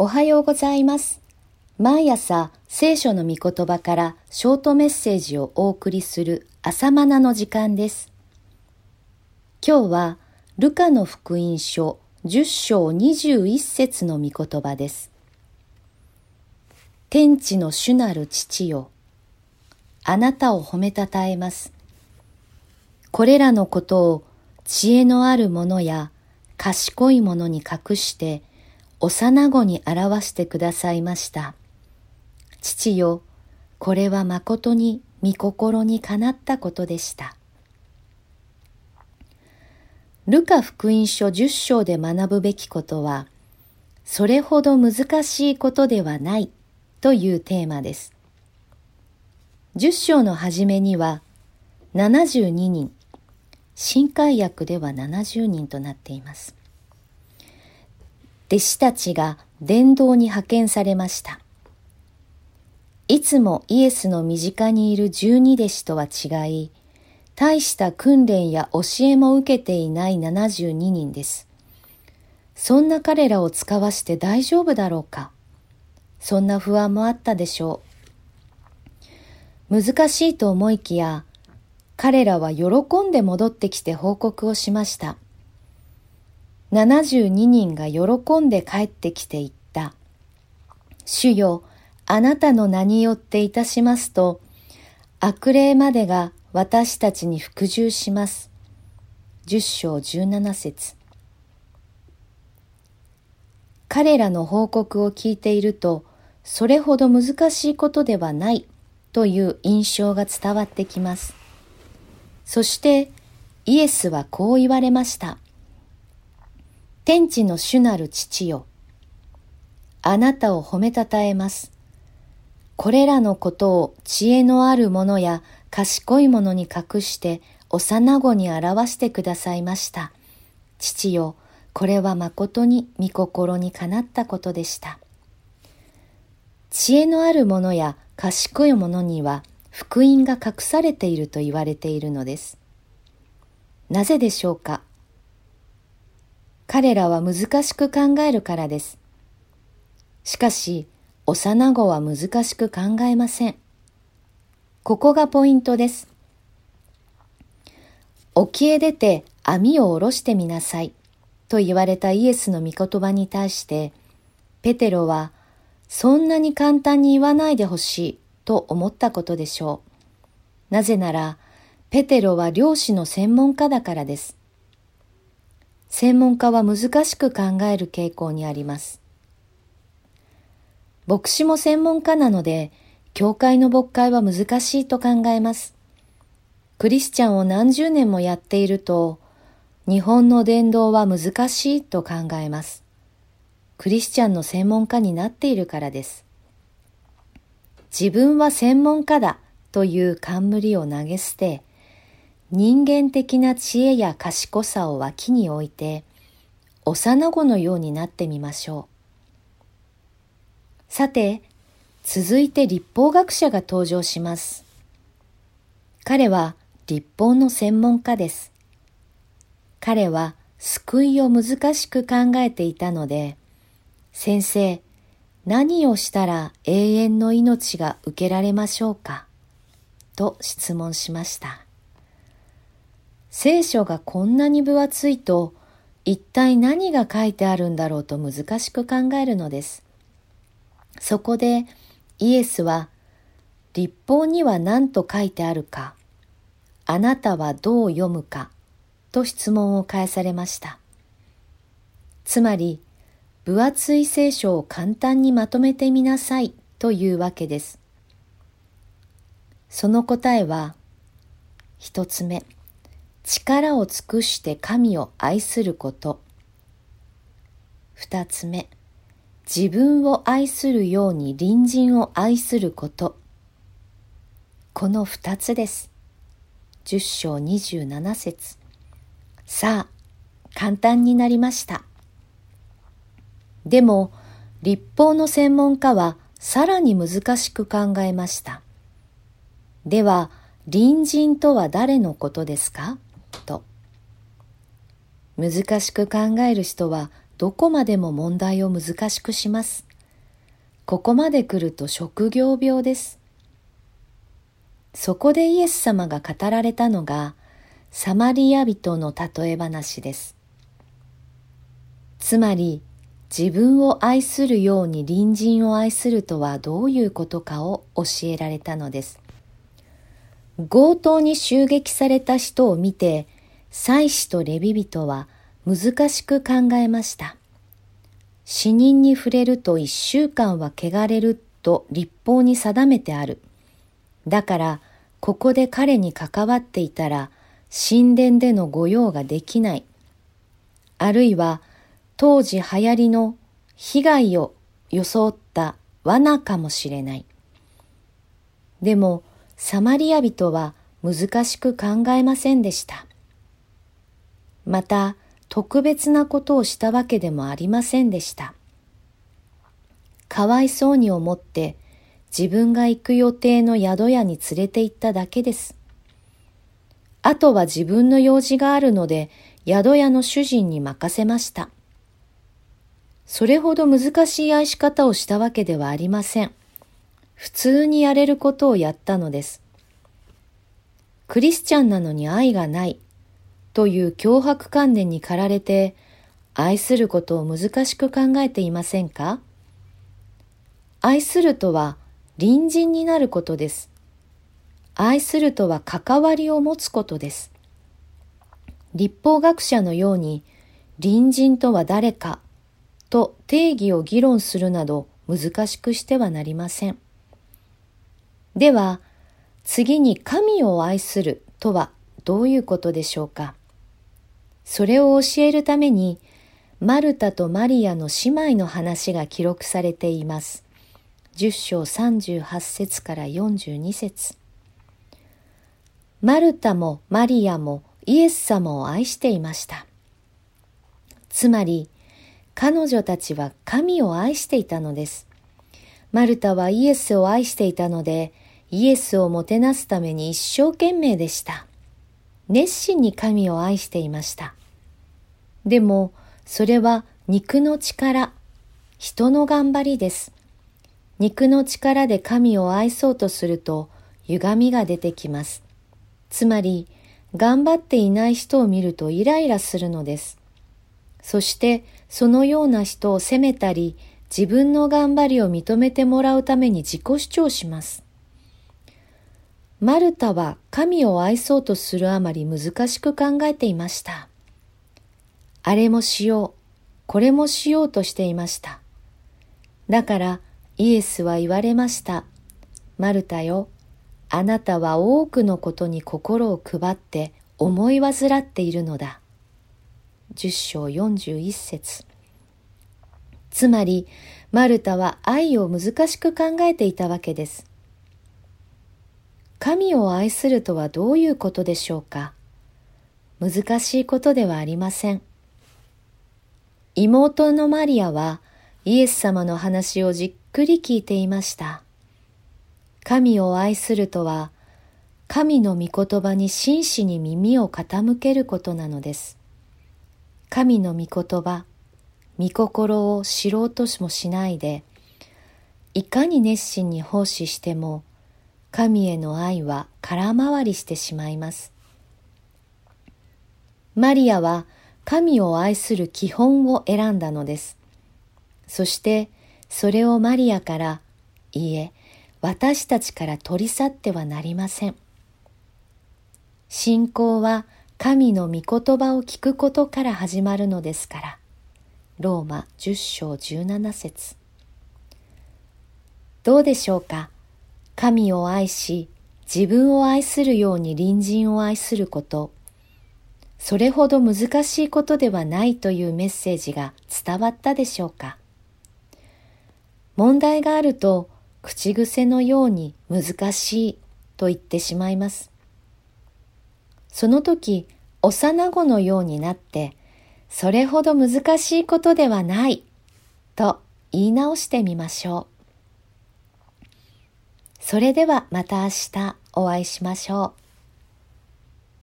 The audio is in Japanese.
おはようございます。毎朝聖書の御言葉からショートメッセージをお送りする朝マナの時間です。今日はルカの福音書10章21節の御言葉です。天地の主なる父よ、あなたを褒めたたえます。これらのことを知恵のある者や賢い者に隠して幼子に表してくださいました。父よ、これは誠に御心にかなったことでした。ルカ福音書10章で学ぶべきことは、それほど難しいことではないというテーマです。10章の初めには、72人、新海訳では70人となっています。弟子たちが伝道に派遣されました。いつもイエスの身近にいる十二弟子とは違い、大した訓練や教えも受けていない72人です。そんな彼らを使わして大丈夫だろうか？そんな不安もあったでしょう。難しいと思いきや、彼らは喜んで戻ってきて報告をしました。72人が喜んで帰ってきて言った。主よ、あなたの名によっていたしますと、悪霊までが私たちに服従します。十章十七節彼らの報告を聞いていると、それほど難しいことではないという印象が伝わってきます。そしてイエスはこう言われました。天地の主なる父よ。あなたを褒めたたえます。これらのことを知恵のある者や賢い者に隠して幼子に表してくださいました。父よ、これは誠に御心にかなったことでした。知恵のある者や賢い者には福音が隠されていると言われているのです。なぜでしょうか？彼らは難しく考えるからです。しかし、幼子は難しく考えません。ここがポイントです。沖へ出て網を下ろしてみなさいと言われたイエスの御言葉に対して、ペテロはそんなに簡単に言わないでほしいと思ったことでしょう。なぜなら、ペテロは漁師の専門家だからです。専門家は難しく考える傾向にあります。牧師も専門家なので、教会の牧会は難しいと考えます。クリスチャンを何十年もやっていると、日本の伝道は難しいと考えます。クリスチャンの専門家になっているからです。自分は専門家だという冠を投げ捨て、人間的な知恵や賢さを脇に置いて、幼子のようになってみましょう。さて、続いて立法学者が登場します。彼は立法の専門家です。彼は救いを難しく考えていたので、先生、何をしたら永遠の命が受けられましょうか？と質問しました。聖書がこんなに分厚いと、一体何が書いてあるんだろうと難しく考えるのです。そこでイエスは、立法には何と書いてあるか、あなたはどう読むか、と質問を返されました。つまり、分厚い聖書を簡単にまとめてみなさいというわけです。その答えは、一つ目、力を尽くして神を愛すること。二つ目、自分を愛するように隣人を愛すること。この二つです。十章二十七節。さあ、簡単になりました。でも、立法の専門家はさらに難しく考えました。では、隣人とは誰のことですか？と。難しく考える人はどこまでも問題を難しくします。ここまで来ると職業病です。そこでイエス様が語られたのが、サマリア人の例え話です。つまり、自分を愛するように隣人を愛するとはどういうことかを教えられたのです。強盗に襲撃された人を見て、祭司とレビ人は難しく考えました。死人に触れると一週間は汚れると立法に定めてある。だから、ここで彼に関わっていたら、神殿での御用ができない。あるいは、当時流行りの被害を装った罠かもしれない。でも、サマリア人は難しく考えませんでした。また、特別なことをしたわけでもありませんでした。かわいそうに思って自分が行く予定の宿屋に連れて行っただけです。あとは自分の用事があるので宿屋の主人に任せました。それほど難しい愛し方をしたわけではありません。普通にやれることをやったのです。クリスチャンなのに愛がないという脅迫観念に駆られて愛することを難しく考えていませんか？愛するとは隣人になることです。愛するとは関わりを持つことです。立法学者のように隣人とは誰かと定義を議論するなど難しくしてはなりません。では、次に神を愛するとはどういうことでしょうか？それを教えるために、マルタとマリアの姉妹の話が記録されています。10章38節から42節マルタもマリアもイエス様を愛していました。つまり、彼女たちは神を愛していたのです。マルタはイエスを愛していたので、イエスをもてなすために一生懸命でした。熱心に神を愛していました。でも、それは肉の力、人の頑張りです。肉の力で神を愛そうとすると歪みが出てきます。つまり、頑張っていない人を見るとイライラするのです。そして、そのような人を責めたり、自分の頑張りを認めてもらうために自己主張します。マルタは神を愛そうとするあまり難しく考えていました。あれもしよう、これもしようとしていました。だからイエスは言われました。マルタよ、あなたは多くのことに心を配って思い煩っているのだ。十章四十一節つまり、マルタは愛を難しく考えていたわけです。神を愛するとはどういうことでしょうか？難しいことではありません。妹のマリアはイエス様の話をじっくり聞いていました。神を愛するとは、神の御言葉に真摯に耳を傾けることなのです。神の御言葉、御心を知ろうともしないで、いかに熱心に奉仕しても、神への愛は空回りしてしまいます。マリアは神を愛する基本を選んだのです。そしてそれをマリアから、いいえ、私たちから取り去ってはなりません。信仰は神の御言葉を聞くことから始まるのですから。ローマ10章17節どうでしょうか？神を愛し、自分を愛するように隣人を愛すること、それほど難しいことではないというメッセージが伝わったでしょうか問題があると口癖のように難しいと言ってしまいます。その時、幼子のようになって、それほど難しいことではないと言い直してみましょう。それではまた明日お会いしましょう。